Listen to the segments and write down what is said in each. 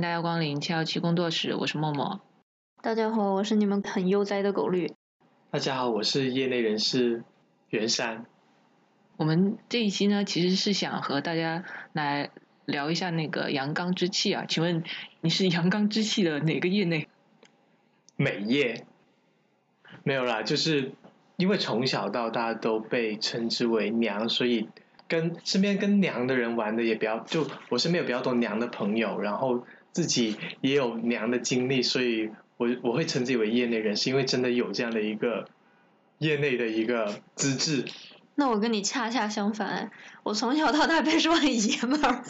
大家，欢迎大家光临七幺七工作室，我是默默。大家好，我是你们很悠哉的狗绿。大家好，我是业内人士袁山。我们这一期呢，其实是想和大家来聊一下那个阳刚之气啊。请问你是阳刚之气的哪个业内？美业。没有啦，就是因为从小到大都被称之为娘，所以跟身边跟娘的人玩的也比较，就我身边有比较多娘的朋友，然后自己也有娘的经历，所以我我会称自己为业内人士，因为真的有这样的一个业内的一个资质。那我跟你恰恰相反，我从小到大被说很 爷们儿。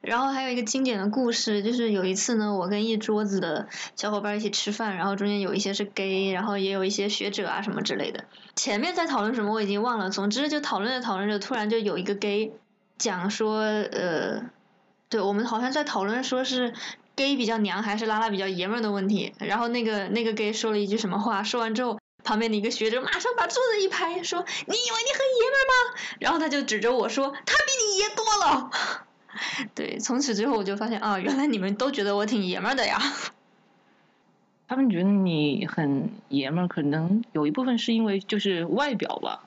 然后还有一个经典的故事，就是有一次呢，我跟一桌子的小伙伴一起吃饭，然后中间有一些是 gay，然后也有一些学者啊什么之类的。前面在讨论什么我已经忘了，总之就讨论着讨论着，突然就有一个 gay 讲说，呃，对我们好像在讨论说是 gay 比较娘还是拉拉比较爷们儿的问题。然后那个那个 gay 说了一句什么话，说完之后。旁边的一个学者马上把桌子一拍，说：“你以为你很爷们吗？”然后他就指着我说：“他比你爷多了。”对，从此之后我就发现啊，原来你们都觉得我挺爷们的呀。他们觉得你很爷们，可能有一部分是因为就是外表吧，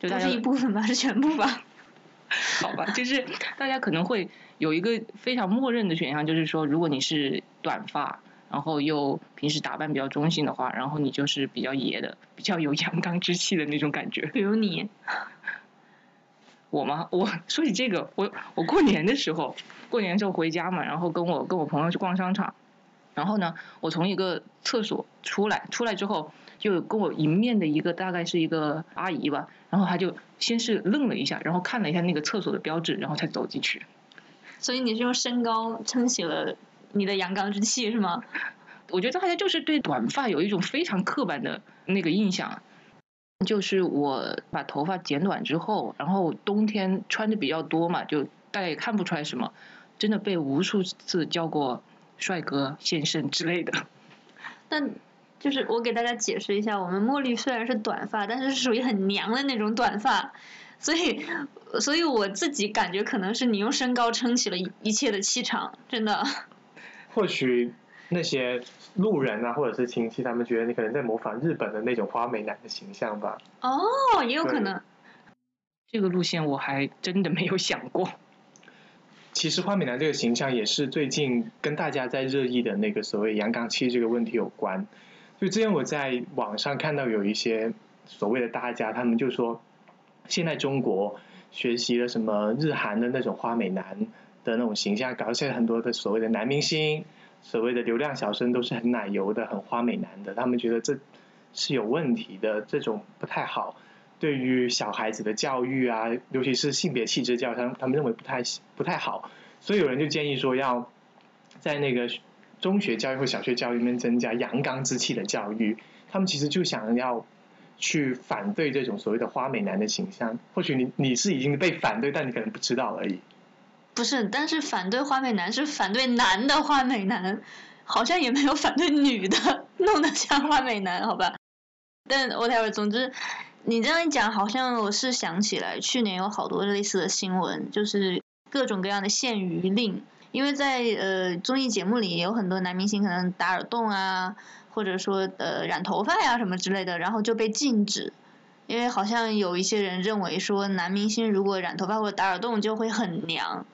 不是一部分吧，是全部吧？好吧，就是大家可能会有一个非常默认的选项，就是说，如果你是短发。然后又平时打扮比较中性的话，然后你就是比较爷的，比较有阳刚之气的那种感觉。比如你，我吗？我说起这个，我我过年的时候，过年时候回家嘛，然后跟我跟我朋友去逛商场，然后呢，我从一个厕所出来，出来之后就跟我迎面的一个大概是一个阿姨吧，然后她就先是愣了一下，然后看了一下那个厕所的标志，然后才走进去。所以你是用身高撑起了。你的阳刚之气是吗？我觉得大家就是对短发有一种非常刻板的那个印象，就是我把头发剪短之后，然后冬天穿的比较多嘛，就大家也看不出来什么，真的被无数次叫过帅哥先生之类的。但就是我给大家解释一下，我们茉莉虽然是短发，但是是属于很娘的那种短发，所以所以我自己感觉可能是你用身高撑起了一切的气场，真的。或许那些路人啊，或者是亲戚，他们觉得你可能在模仿日本的那种花美男的形象吧。哦，也有可能。这个路线我还真的没有想过。其实花美男这个形象也是最近跟大家在热议的那个所谓阳刚气这个问题有关。就之前我在网上看到有一些所谓的大家，他们就说，现在中国学习了什么日韩的那种花美男。的那种形象，搞现在很多的所谓的男明星，所谓的流量小生都是很奶油的、很花美男的，他们觉得这是有问题的，这种不太好，对于小孩子的教育啊，尤其是性别气质教育，他他们认为不太不太好，所以有人就建议说，要在那个中学教育或小学教育里面增加阳刚之气的教育，他们其实就想要去反对这种所谓的花美男的形象，或许你你是已经被反对，但你可能不知道而已。不是，但是反对花美男是反对男的花美男，好像也没有反对女的弄得像花美男，好吧？但 whatever，总之你这样一讲，好像我是想起来去年有好多类似的新闻，就是各种各样的限娱令，因为在呃综艺节目里有很多男明星可能打耳洞啊，或者说呃染头发呀什么之类的，然后就被禁止，因为好像有一些人认为说男明星如果染头发或者打耳洞就会很娘。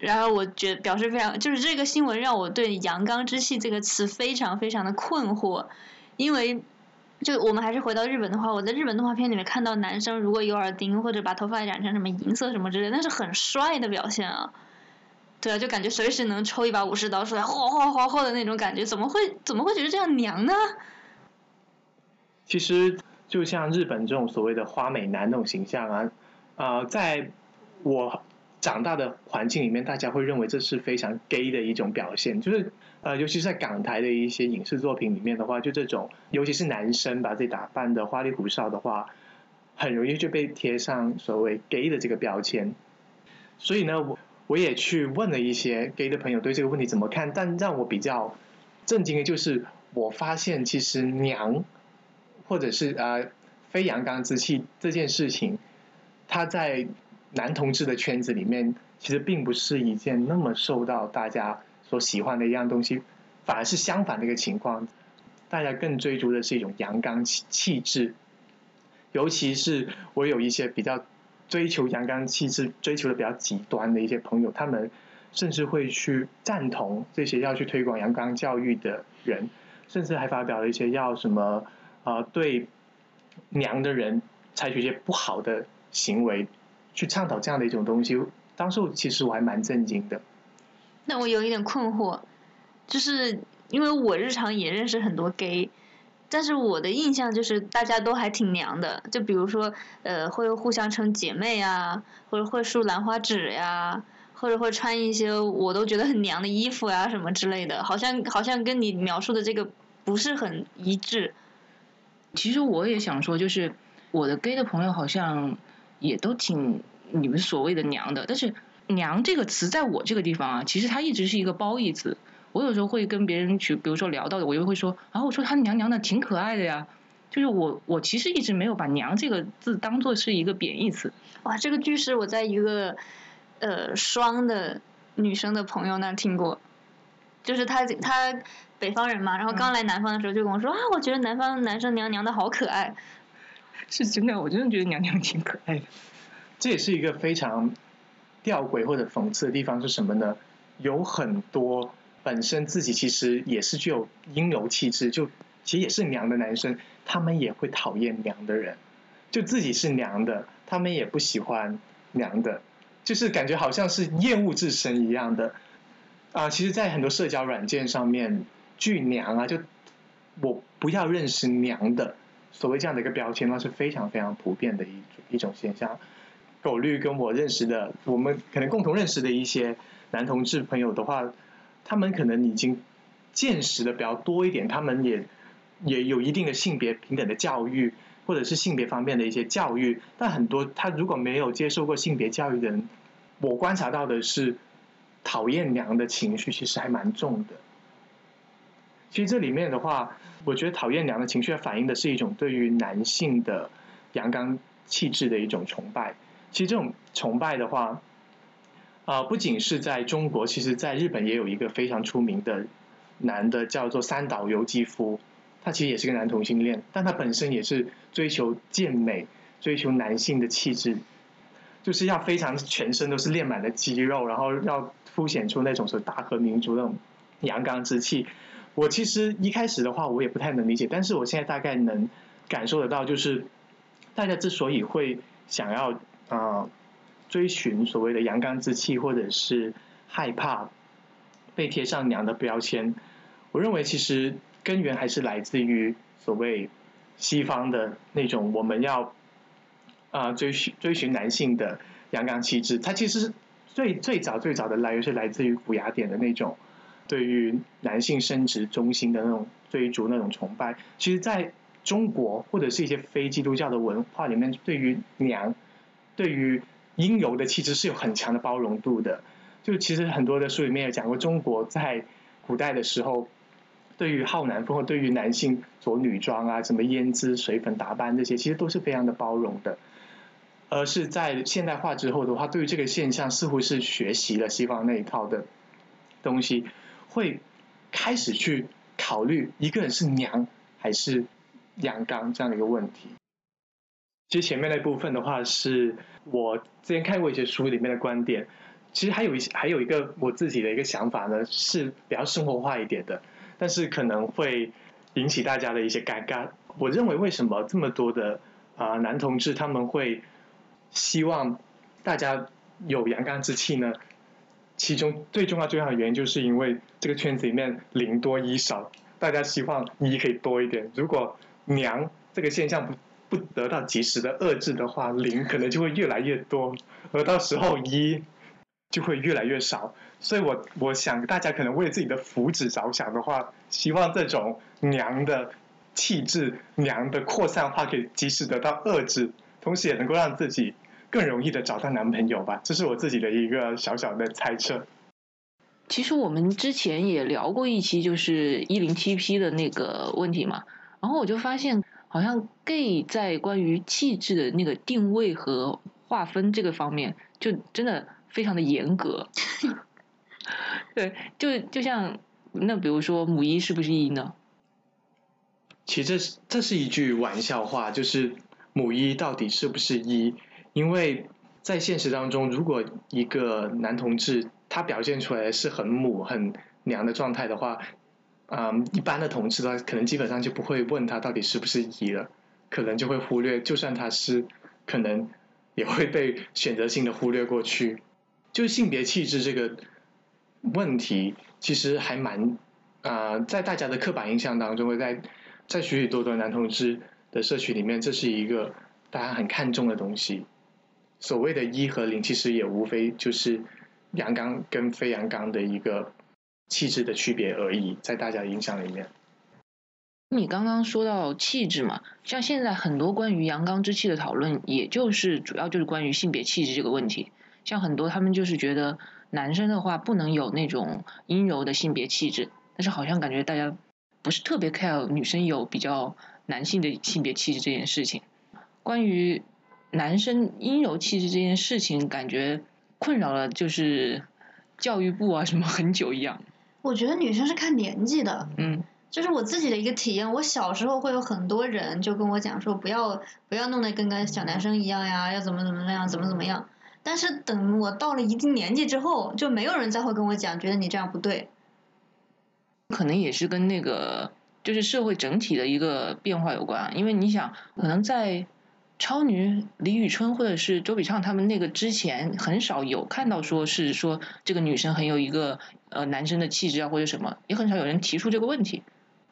然后我觉表示非常，就是这个新闻让我对“阳刚之气”这个词非常非常的困惑，因为就我们还是回到日本的话，我在日本动画片里面看到男生如果有耳钉或者把头发染成什么银色什么之类，那是很帅的表现啊。对，就感觉随时能抽一把武士刀出来，哗哗哗哗的那种感觉，怎么会怎么会觉得这样娘呢？其实就像日本这种所谓的花美男那种形象啊，啊，在我。长大的环境里面，大家会认为这是非常 gay 的一种表现，就是呃，尤其是在港台的一些影视作品里面的话，就这种，尤其是男生把自己打扮的花里胡哨的话，很容易就被贴上所谓 gay 的这个标签。所以呢，我我也去问了一些 gay 的朋友对这个问题怎么看，但让我比较震惊的就是，我发现其实娘或者是呃非阳刚之气这件事情，它在男同志的圈子里面，其实并不是一件那么受到大家所喜欢的一样东西，反而是相反的一个情况，大家更追逐的是一种阳刚气气质，尤其是我有一些比较追求阳刚气质、追求的比较极端的一些朋友，他们甚至会去赞同这些要去推广阳刚教育的人，甚至还发表了一些要什么啊对娘的人采取一些不好的行为。去倡导这样的一种东西，当时其实我还蛮震惊的。那我有一点困惑，就是因为我日常也认识很多 gay，但是我的印象就是大家都还挺娘的，就比如说呃会互相称姐妹啊，或者会竖兰花指呀，或者会穿一些我都觉得很娘的衣服呀什么之类的，好像好像跟你描述的这个不是很一致。其实我也想说，就是我的 gay 的朋友好像。也都挺你们所谓的娘的，但是“娘”这个词在我这个地方啊，其实它一直是一个褒义词。我有时候会跟别人去，比如说聊到的，我就会说，然后我说他娘娘的挺可爱的呀。就是我我其实一直没有把“娘”这个字当做是一个贬义词。哇，这个句式我在一个呃双的女生的朋友那听过，就是她她北方人嘛，然后刚来南方的时候就跟我说啊，我觉得南方男生娘娘的好可爱。是真的，我真的觉得娘娘挺可爱的。这也是一个非常吊诡或者讽刺的地方是什么呢？有很多本身自己其实也是具有阴柔气质，就其实也是娘的男生，他们也会讨厌娘的人。就自己是娘的，他们也不喜欢娘的，就是感觉好像是厌恶自身一样的。啊，其实，在很多社交软件上面，巨娘啊，就我不要认识娘的。所谓这样的一个标签那，是非常非常普遍的一一种现象。狗绿跟我认识的，我们可能共同认识的一些男同志朋友的话，他们可能已经见识的比较多一点，他们也也有一定的性别平等的教育，或者是性别方面的一些教育。但很多他如果没有接受过性别教育的人，我观察到的是讨厌娘的情绪其实还蛮重的。其实这里面的话，我觉得讨厌娘的情绪反映的是一种对于男性的阳刚气质的一种崇拜。其实这种崇拜的话，啊，不仅是在中国，其实在日本也有一个非常出名的男的叫做三岛由纪夫，他其实也是个男同性恋，但他本身也是追求健美、追求男性的气质，就是要非常全身都是练满了肌肉，然后要凸显出那种是大和民族那种阳刚之气。我其实一开始的话，我也不太能理解，但是我现在大概能感受得到，就是大家之所以会想要啊追寻所谓的阳刚之气，或者是害怕被贴上娘的标签，我认为其实根源还是来自于所谓西方的那种我们要啊追寻追寻男性的阳刚气质，它其实最最早最早的来源是来自于古雅典的那种。对于男性生殖中心的那种追逐、那种崇拜，其实在中国或者是一些非基督教的文化里面，对于娘、对于阴柔的气质是有很强的包容度的。就其实很多的书里面有讲过，中国在古代的时候，对于好男风或对于男性着女装啊、什么胭脂、水粉打扮这些，其实都是非常的包容的。而是在现代化之后的话，对于这个现象，似乎是学习了西方那一套的东西。会开始去考虑一个人是娘还是阳刚这样的一个问题。其实前面那部分的话，是我之前看过一些书里面的观点。其实还有一些，还有一个我自己的一个想法呢，是比较生活化一点的，但是可能会引起大家的一些尴尬。我认为为什么这么多的啊男同志他们会希望大家有阳刚之气呢？其中最重要、最重要的原因，就是因为这个圈子里面零多一少，大家希望一可以多一点。如果娘这个现象不不得到及时的遏制的话，零可能就会越来越多，而到时候一就会越来越少。所以我我想大家可能为自己的福祉着想的话，希望这种娘的气质、娘的扩散化可以及时得到遏制，同时也能够让自己。更容易的找到男朋友吧，这是我自己的一个小小的猜测。其实我们之前也聊过一期，就是一零七 P 的那个问题嘛，然后我就发现，好像 gay 在关于气质的那个定位和划分这个方面，就真的非常的严格。对，就就像那比如说母一是不是一呢？其实这是这是一句玩笑话，就是母一到底是不是一？因为在现实当中，如果一个男同志他表现出来是很母很娘的状态的话，啊、一般的同志的话，可能基本上就不会问他到底是不是一了，可能就会忽略，就算他是，可能也会被选择性的忽略过去。就是性别气质这个问题，其实还蛮啊、在大家的刻板印象当中，会在在许许多多男同志的社区里面，这是一个大家很看重的东西。所谓的一和零，其实也无非就是阳刚跟非阳刚的一个气质的区别而已，在大家的印象里面。你刚刚说到气质嘛，像现在很多关于阳刚之气的讨论，也就是主要就是关于性别气质这个问题。像很多他们就是觉得男生的话不能有那种阴柔的性别气质，但是好像感觉大家不是特别 care 女生有比较男性的性别气质这件事情。关于男生阴柔气质这件事情，感觉困扰了就是教育部啊什么很久一样。我觉得女生是看年纪的，嗯就是我自己的一个体验。我小时候会有很多人就跟我讲说，不要不要弄得跟个小男生一样呀，要怎么怎么样，怎么怎么样。但是等我到了一定年纪之后，就没有人再会跟我讲，觉得你这样不对。可能也是跟那个就是社会整体的一个变化有关啊，因为你想，可能在超女李宇春或者是周笔畅他们那个之前，很少有看到说是说这个女生很有一个呃男生的气质啊或者什么，也很少有人提出这个问题。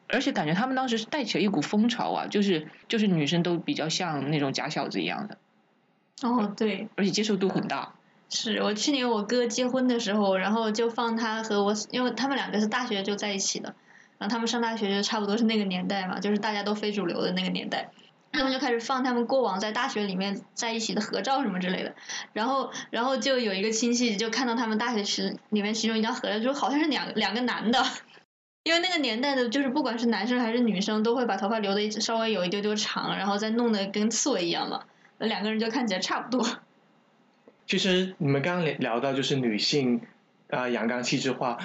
而且感觉他们当时是带起了一股风潮啊，就是就是女生都比较像那种假小子一样的，哦，对，而且接受度很大。是我去年我哥结婚的时候，然后就放他和我，因为他们两个是大学就在一起的，然后他们上大学就差不多是那个年代嘛，就是大家都非主流的那个年代。他们就开始放他们过往在大学里面在一起的合照什么之类的，然后然后就有一个亲戚就看到他们大学时里面其中一张合照，就好像是两两个男的，因为那个年代的就是不管是男生还是女生都会把头发留的稍微有一丢丢长，然后再弄得跟刺猬一样嘛，那两个人就看起来差不多。其实你们刚刚聊聊到就是女性啊、呃阳刚气质化，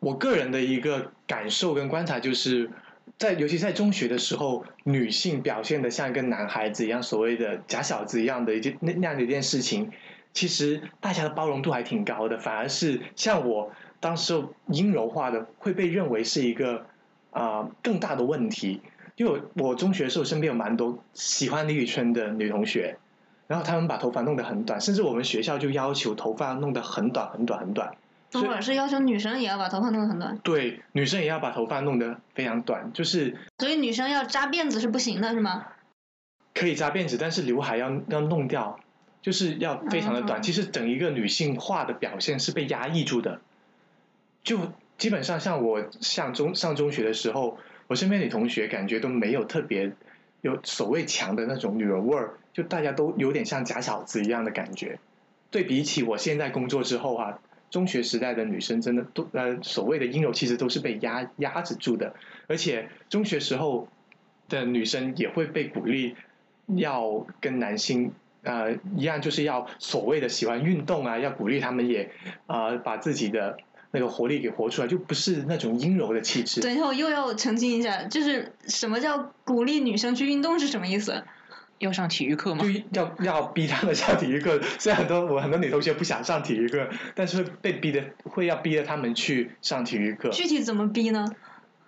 我个人的一个感受跟观察就是，在尤其在中学的时候，女性表现的像一个男孩子一样，所谓的假小子一样的一件那那样的一件事情，其实大家的包容度还挺高的，反而是像我当时阴柔化的会被认为是一个啊、更大的问题，因为我中学的时候身边有蛮多喜欢李宇春的女同学。然后他们把头发弄得很短，甚至我们学校就要求头发弄得很短很短很短。等会儿是要求女生也要把头发弄得很短，对，女生也要把头发弄得非常短，就是所以女生要扎辫子是不行的，是吗？可以扎辫子，但是刘海要要弄掉，就是要非常的短。哦其实整一个女性化的表现是被压抑住的。就基本上像我上中上中学的时候，我身边女同学感觉都没有特别有所谓强的那种女人味儿，就大家都有点像假小子一样的感觉。对比起我现在工作之后啊，中学时代的女生真的都呃所谓的阴柔气质都是被压压制住的，而且中学时候的女生也会被鼓励要跟男性呃一样，就是要所谓的喜欢运动啊，要鼓励他们也呃把自己的那个活力给活出来，就不是那种阴柔的气质。等一下我又要澄清一下，就是什么叫鼓励女生去运动是什么意思？要上体育课吗就？要要逼他们上体育课，虽然很多我很多女同学不想上体育课，但是会被逼的会要逼着他们去上体育课。具体怎么逼呢？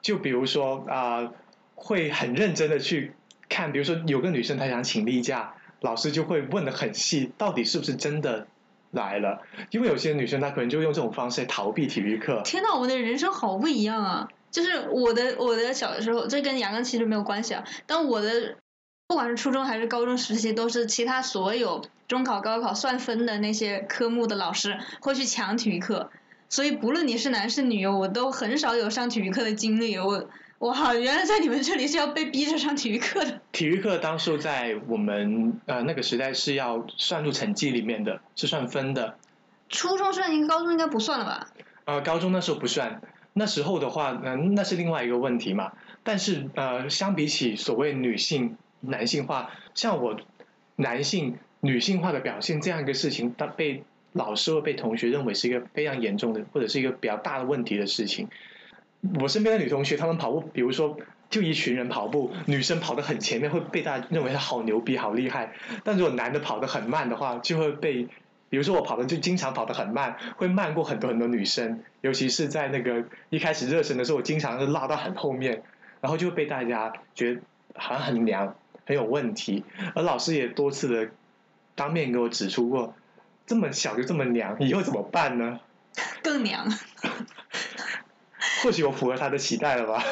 就比如说啊、会很认真的去看，比如说有个女生她想请例假，老师就会问的很细，到底是不是真的来了？因为有些女生她可能就用这种方式逃避体育课。天呐，我们的人生好不一样啊！就是我的我的小时候，这跟阳刚其实没有关系啊。但我的不管是初中还是高中时期，都是其他所有中考、高考算分的那些科目的老师会去抢体育课，所以不论你是男是女，我都很少有上体育课的经历。我哇，原来在你们这里是要被逼着上体育课的。体育课当时在我们呃那个时代是要算入成绩里面的，是算分的。初中算应该，高中应该不算了吧？呃，高中那时候不算，那时候的话，嗯、那是另外一个问题嘛。但是呃，相比起所谓女性男性化，像我男性女性化的表现这样一个事情，它被老师或被同学认为是一个非常严重的，或者是一个比较大的问题的事情。我身边的女同学，她们跑步，比如说就一群人跑步，女生跑得很前面，会被大家认为她好牛逼、好厉害；但如果男的跑得很慢的话，就会被，比如说我跑的就经常跑得很慢，会慢过很多很多女生，尤其是在那个一开始热身的时候，我经常是拉到很后面，然后就会被大家觉得好像很娘、很有问题，而老师也多次的当面给我指出过，这么小就这么娘，以后怎么办呢？更娘。或许我符合他的期待了吧。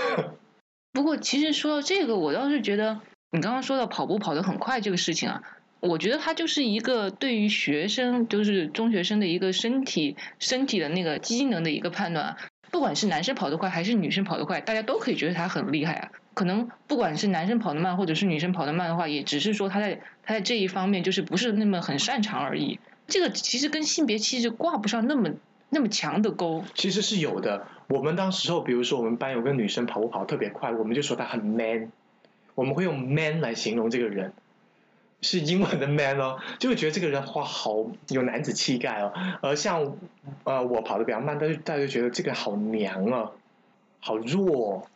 不过，其实说到这个，我倒是觉得你刚刚说到跑步跑得很快这个事情啊，我觉得它就是一个对于学生，就是中学生的一个身体身体的那个机能的一个判断。不管是男生跑得快还是女生跑得快，大家都可以觉得他很厉害啊。可能不管是男生跑得慢或者是女生跑得慢的话，也只是说他在他在这一方面就是不是那么很擅长而已。这个其实跟性别气质挂不上那么那么强的钩。其实是有的。我们当时候，比如说我们班有个女生跑步跑得特别快，我们就说她很 man，我们会用 man 来形容这个人，是英文的 man 哦，就会觉得这个人哇好有男子气概哦。而像呃我跑得比较慢，但是大家就觉得这个好娘啊，好弱。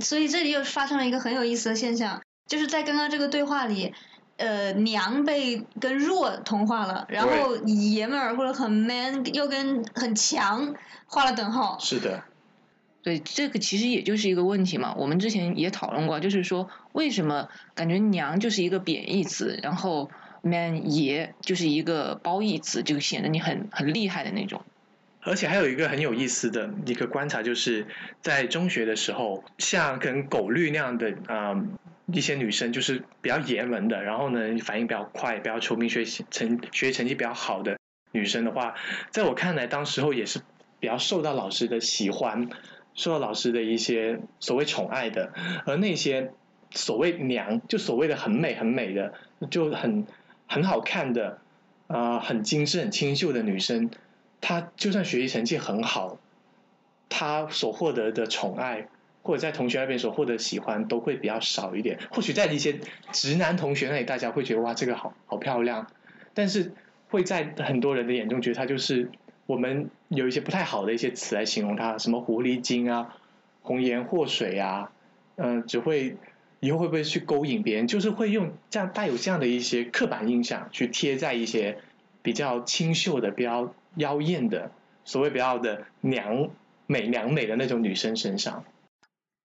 所以这里又发生了一个很有意思的现象，就是在刚刚这个对话里。呃，娘被跟弱同化了，然后爷们儿或者很 man 又跟很强画了等号。是的，对，这个其实也就是一个问题嘛。我们之前也讨论过，就是说为什么感觉娘就是一个贬义词，然后 man 爷就是一个褒义词，就显得你很很厉害的那种。而且还有一个很有意思的一个观察，就是在中学的时候，像跟狗绿那样的啊。一些女生就是比较爷们的，然后呢反应比较快，比较聪明，学习成学习成绩比较好的女生的话，在我看来，当时候也是比较受到老师的喜欢，受到老师的一些所谓宠爱的。而那些所谓娘，就所谓的很美很美的，就很很好看的，啊，很精致很清秀的女生，她就算学习成绩很好，她所获得的宠爱。或者在同学那边所获得喜欢都会比较少一点，或许在一些直男同学那里，大家会觉得哇这个好好漂亮，但是会在很多人的眼中觉得她就是我们有一些不太好的一些词来形容她，什么狐狸精啊、红颜祸水啊，嗯，只会以后会不会去勾引别人，就是会用这样带有这样的一些刻板印象去贴在一些比较清秀的、比较妖艳的、所谓比较的娘美娘美的那种女生身上。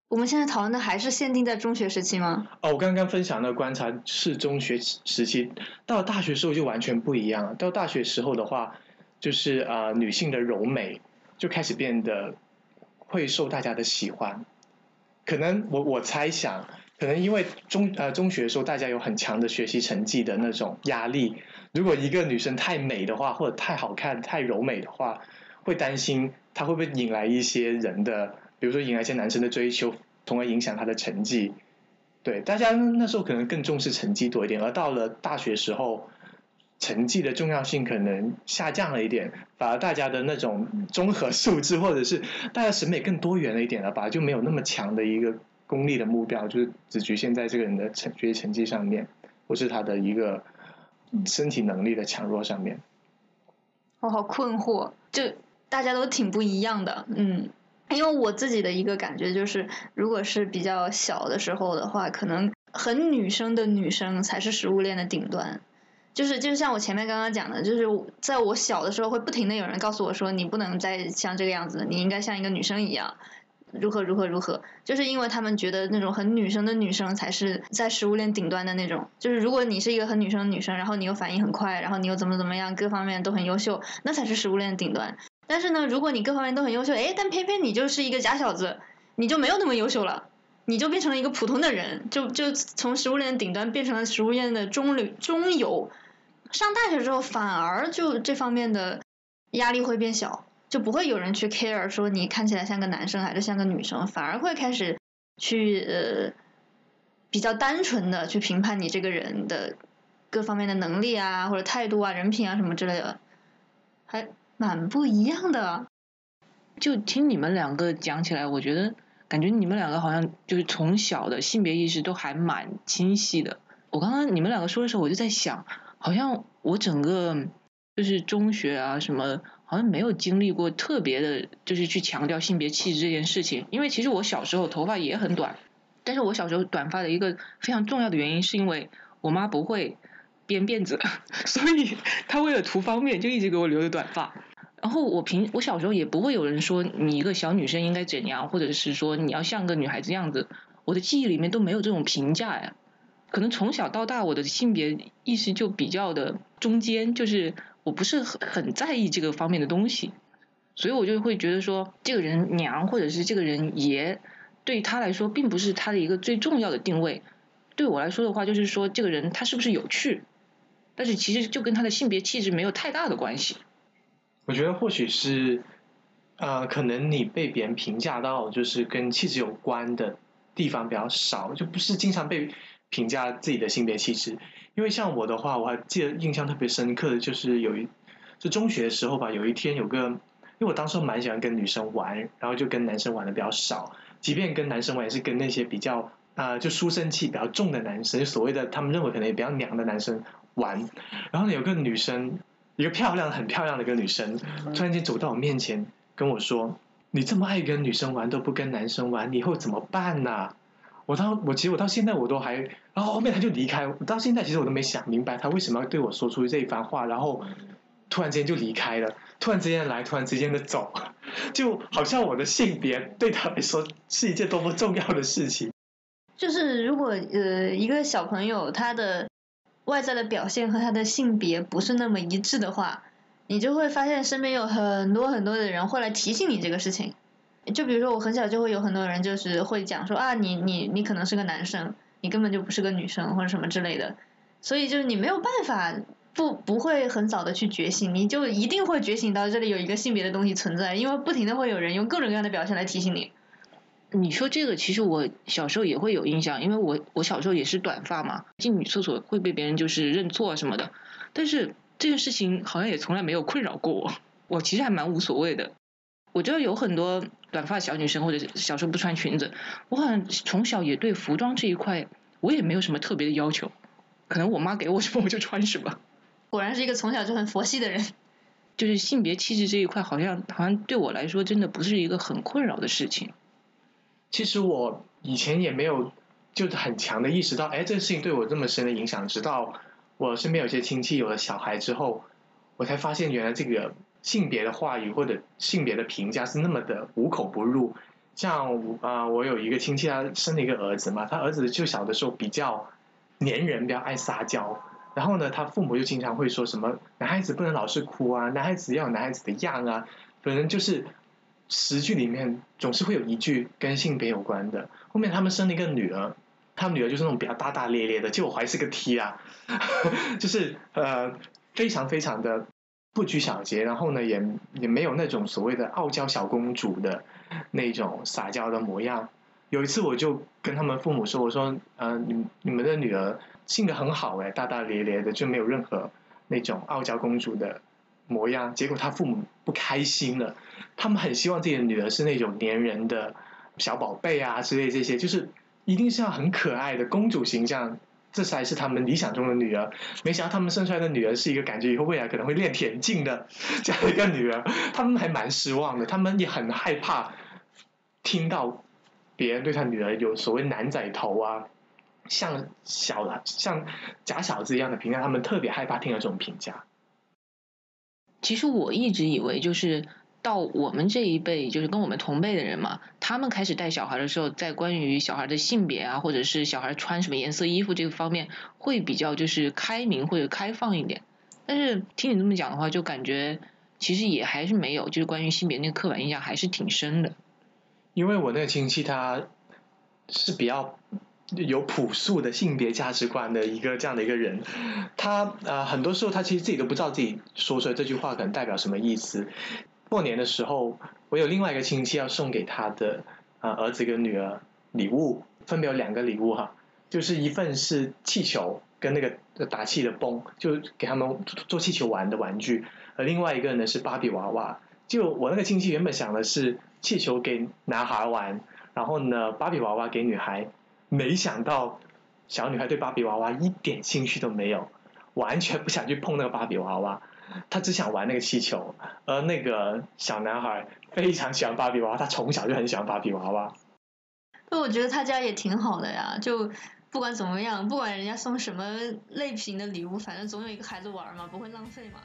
我们现在讨论的还是限定在中学时期吗？哦，我刚刚分享的观察是中学时期，到了大学时候就完全不一样了。到大学时候的话，就是啊，女性的柔美就开始变得会受大家的喜欢。可能我我猜想，可能因为中呃中学的时候大家有很强的学习成绩的那种压力，如果一个女生太美的话，或者太好看、太柔美的话，会担心她会不会引来一些人的。比如说引来一些男生的追求，从而影响他的成绩。对，大家那时候可能更重视成绩多一点，而到了大学时候，成绩的重要性可能下降了一点，反而大家的那种综合素质或者是大家审美更多元了一点了吧，就没有那么强的一个功利的目标，就是只局限在这个人的成学习成绩上面，或是他的一个身体能力的强弱上面。我好困惑，就大家都挺不一样的，嗯。因为我自己的一个感觉就是，如果是比较小的时候的话，可能很女生的女生才是食物链的顶端。就是就是像我前面刚刚讲的，就是在我小的时候会不停的有人告诉我说，你不能再像这个样子，你应该像一个女生一样，如何如何如何。就是因为他们觉得那种很女生的女生才是在食物链顶端的那种。就是如果你是一个很女生的女生，然后你又反应很快，然后你又怎么怎么样，各方面都很优秀，那才是食物链的顶端。但是呢，如果你各方面都很优秀，哎，但偏偏你就是一个假小子，你就没有那么优秀了，你就变成了一个普通的人，就就从食物链的顶端变成了食物链的中流中游。上大学之后，反而就这方面的压力会变小，就不会有人去 care 说你看起来像个男生还是像个女生，反而会开始去呃比较单纯的去评判你这个人的各方面的能力啊，或者态度啊、人品啊什么之类的，还。蛮不一样的，就听你们两个讲起来，我觉得感觉你们两个好像就是从小的性别意识都还蛮清晰的。我刚刚你们两个说的时候，我就在想，好像我整个就是中学啊什么，好像没有经历过特别的，就是去强调性别气质这件事情。因为其实我小时候头发也很短，但是我小时候短发的一个非常重要的原因，是因为我妈不会编辫子，所以她为了图方便，就一直给我留着短发。然后我平我小时候也不会有人说你一个小女生应该怎样，或者是说你要像个女孩子样子，我的记忆里面都没有这种评价呀。可能从小到大我的性别意识就比较的中间，就是我不是很很在意这个方面的东西，所以我就会觉得说这个人娘或者是这个人爷，对他来说并不是他的一个最重要的定位。对我来说的话，就是说这个人他是不是有趣，但是其实就跟他的性别气质没有太大的关系。我觉得或许是，呃，可能你被别人评价到就是跟气质有关的地方比较少，就不是经常被评价自己的性别气质。因为像我的话，我还记得印象特别深刻的就是有一，就中学的时候吧，有一天有个，因为我当时蛮喜欢跟女生玩，然后就跟男生玩的比较少，即便跟男生玩也是跟那些比较啊就书生气比较重的男生，就所谓的他们认为可能也比较娘的男生玩。然后呢，有个女生。一个漂亮、很漂亮的一个女生，突然间走到我面前跟我说：“你这么爱跟女生玩，都不跟男生玩，你以后怎么办呢？”我到我其实我到现在我都还，然后后面他就离开，我到现在其实我都没想明白他为什么要对我说出这一番话，然后突然间就离开了，突然之间来，突然之间的走，就好像我的性别对他来说是一件多么重要的事情。就是如果呃一个小朋友他的。外在的表现和他的性别不是那么一致的话，你就会发现身边有很多很多的人会来提醒你这个事情。就比如说我很小就会有很多人就是会讲说啊你你你可能是个男生，你根本就不是个女生或者什么之类的。所以就是你没有办法不不会很早的去觉醒，你就一定会觉醒到这里有一个性别的东西存在，因为不停的会有人用各种各样的表现来提醒你。你说这个，其实我小时候也会有印象，因为我我小时候也是短发嘛，进女厕所会被别人就是认错什么的。但是这件事情好像也从来没有困扰过我，我其实还蛮无所谓的。我觉得有很多短发小女生或者小时候不穿裙子，我好像从小也对服装这一块我也没有什么特别的要求，可能我妈给我什么我就穿什么。果然是一个从小就很佛系的人。就是性别气质这一块，好像好像对我来说真的不是一个很困扰的事情。其实我以前也没有，就是很强的意识到，哎，这个事情对我这么深的影响。直到我身边有些亲戚有了小孩之后，我才发现原来这个性别的话语或者性别的评价是那么的无口不入。像啊，我有一个亲戚，他生了一个儿子嘛，他儿子就小的时候比较粘人，比较爱撒娇。然后呢，他父母就经常会说什么，男孩子不能老是哭啊，男孩子要有男孩子的样啊，反正就是。十句里面总是会有一句跟性别有关的。后面他们生了一个女儿，他们女儿就是那种比较大大咧咧的，就我怀是个 T 啊，就是呃非常非常的不拘小节，然后呢也也没有那种所谓的傲娇小公主的那种撒娇的模样。有一次我就跟他们父母说，我说呃你你们的女儿性格很好哎，大大咧咧的，就没有任何那种傲娇公主的。模样，结果他父母不开心了。他们很希望自己的女儿是那种粘人的小宝贝啊之类这些，就是一定是要很可爱的公主形象，这才是他们理想中的女儿。没想到他们生出来的女儿是一个感觉以后未来可能会练田径的 这样一个女儿，他们还蛮失望的。他们也很害怕听到别人对他女儿有所谓男仔头啊，像小像假小子一样的评价，他们特别害怕听到这种评价。其实我一直以为，就是到我们这一辈，就是跟我们同辈的人嘛，他们开始带小孩的时候，在关于小孩的性别啊，或者是小孩穿什么颜色衣服这个方面，会比较就是开明或者开放一点。但是听你这么讲的话，就感觉其实也还是没有，就是关于性别那个刻板印象还是挺深的。因为我那个亲戚他是比较。有朴素的性别价值观的一个这样的一个人，他呃很多时候他其实自己都不知道自己说出来这句话可能代表什么意思。过年的时候，我有另外一个亲戚要送给他的啊儿子跟女儿礼物，分别有两个礼物哈，就是一份是气球跟那个打气的泵，就给他们做气球玩的玩具，而另外一个呢是芭比娃娃。就我那个亲戚原本想的是气球给男孩玩，然后呢芭比娃娃给女孩。没想到，小女孩对芭比娃娃一点兴趣都没有。完全不想去碰那个芭比娃娃，他只想玩那个气球。而那个小男孩非常喜欢芭比娃娃，他从小就很喜欢芭比娃娃。那我觉得他家也挺好的呀，就不管怎么样，不管人家送什么类型的礼物，反正总有一个孩子玩嘛，不会浪费嘛。